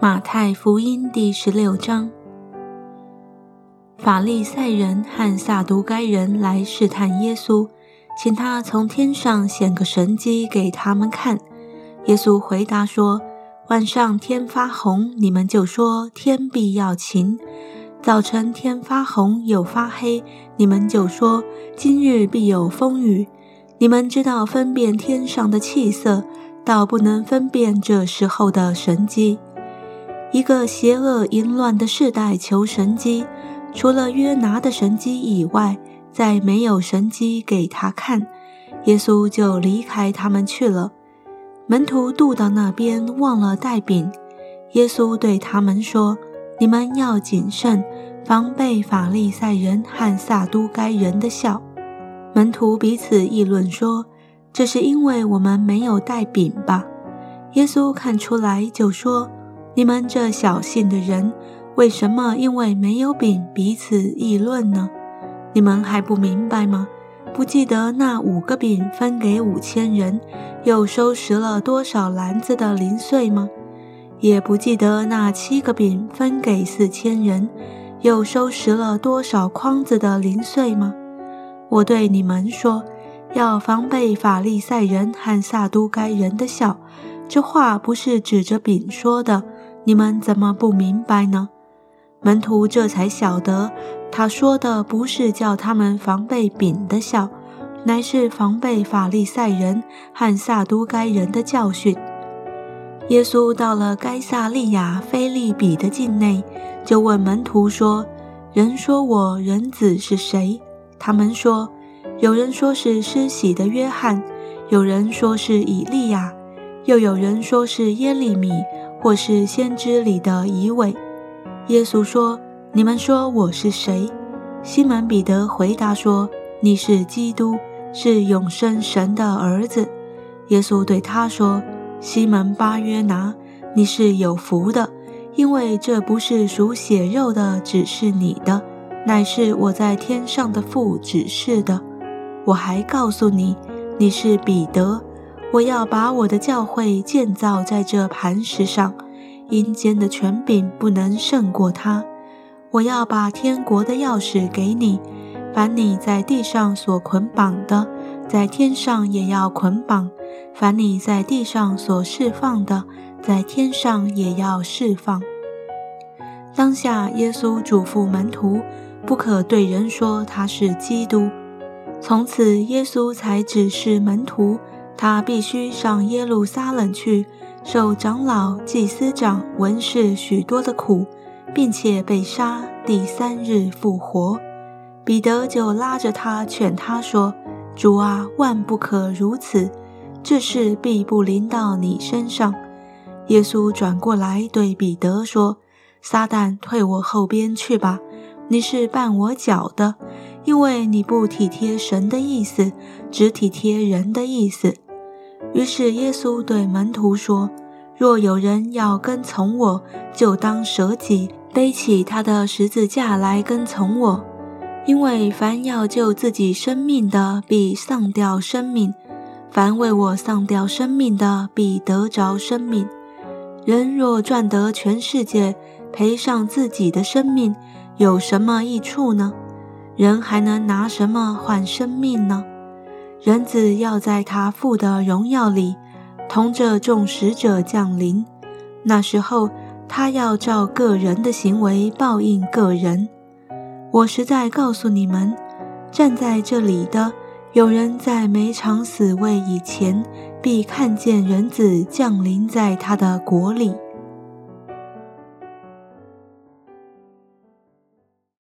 马太福音第十六章，法利赛人和撒都该人来试探耶稣，请他从天上显个神迹给他们看。耶稣回答说：“晚上天发红，你们就说天必要晴；早晨天发红又发黑，你们就说今日必有风雨。你们知道分辨天上的气色，倒不能分辨这时候的神迹。”一个邪恶淫乱的世代求神机，除了约拿的神机以外，再没有神机给他看。耶稣就离开他们去了。门徒渡到那边，忘了带饼。耶稣对他们说：“你们要谨慎，防备法利赛人和撒都该人的笑。”门徒彼此议论说：“这是因为我们没有带饼吧？”耶稣看出来，就说。你们这小信的人，为什么因为没有饼彼此议论呢？你们还不明白吗？不记得那五个饼分给五千人，又收拾了多少篮子的零碎吗？也不记得那七个饼分给四千人，又收拾了多少筐子的零碎吗？我对你们说，要防备法利赛人和撒都该人的笑。这话不是指着饼说的。你们怎么不明白呢？门徒这才晓得，他说的不是叫他们防备饼的笑，乃是防备法利赛人和撒都该人的教训。耶稣到了该撒利亚菲利比的境内，就问门徒说：“人说我人子是谁？”他们说：“有人说是施洗的约翰，有人说是以利亚，又有人说是耶利米。”或是先知里的遗尾。耶稣说：“你们说我是谁？”西门彼得回答说：“你是基督，是永生神的儿子。”耶稣对他说：“西门巴约拿，你是有福的，因为这不是属血肉的，只是你的，乃是我在天上的父指示的。我还告诉你，你是彼得。”我要把我的教会建造在这磐石上，阴间的权柄不能胜过它。我要把天国的钥匙给你，凡你在地上所捆绑的，在天上也要捆绑；凡你在地上所释放的，在天上也要释放。当下，耶稣嘱咐门徒，不可对人说他是基督。从此，耶稣才指示门徒。他必须上耶路撒冷去，受长老、祭司长、文士许多的苦，并且被杀，第三日复活。彼得就拉着他劝他说：“主啊，万不可如此，这事必不临到你身上。”耶稣转过来对彼得说：“撒旦，退我后边去吧，你是绊我脚的，因为你不体贴神的意思，只体贴人的意思。”于是耶稣对门徒说：“若有人要跟从我，就当舍己，背起他的十字架来跟从我。因为凡要救自己生命的，必丧掉生命；凡为我丧掉生命的，必得着生命。人若赚得全世界，赔上自己的生命，有什么益处呢？人还能拿什么换生命呢？”人子要在他父的荣耀里，同着众使者降临。那时候，他要照个人的行为报应个人。我实在告诉你们，站在这里的有人在没尝死味以前，必看见人子降临在他的国里。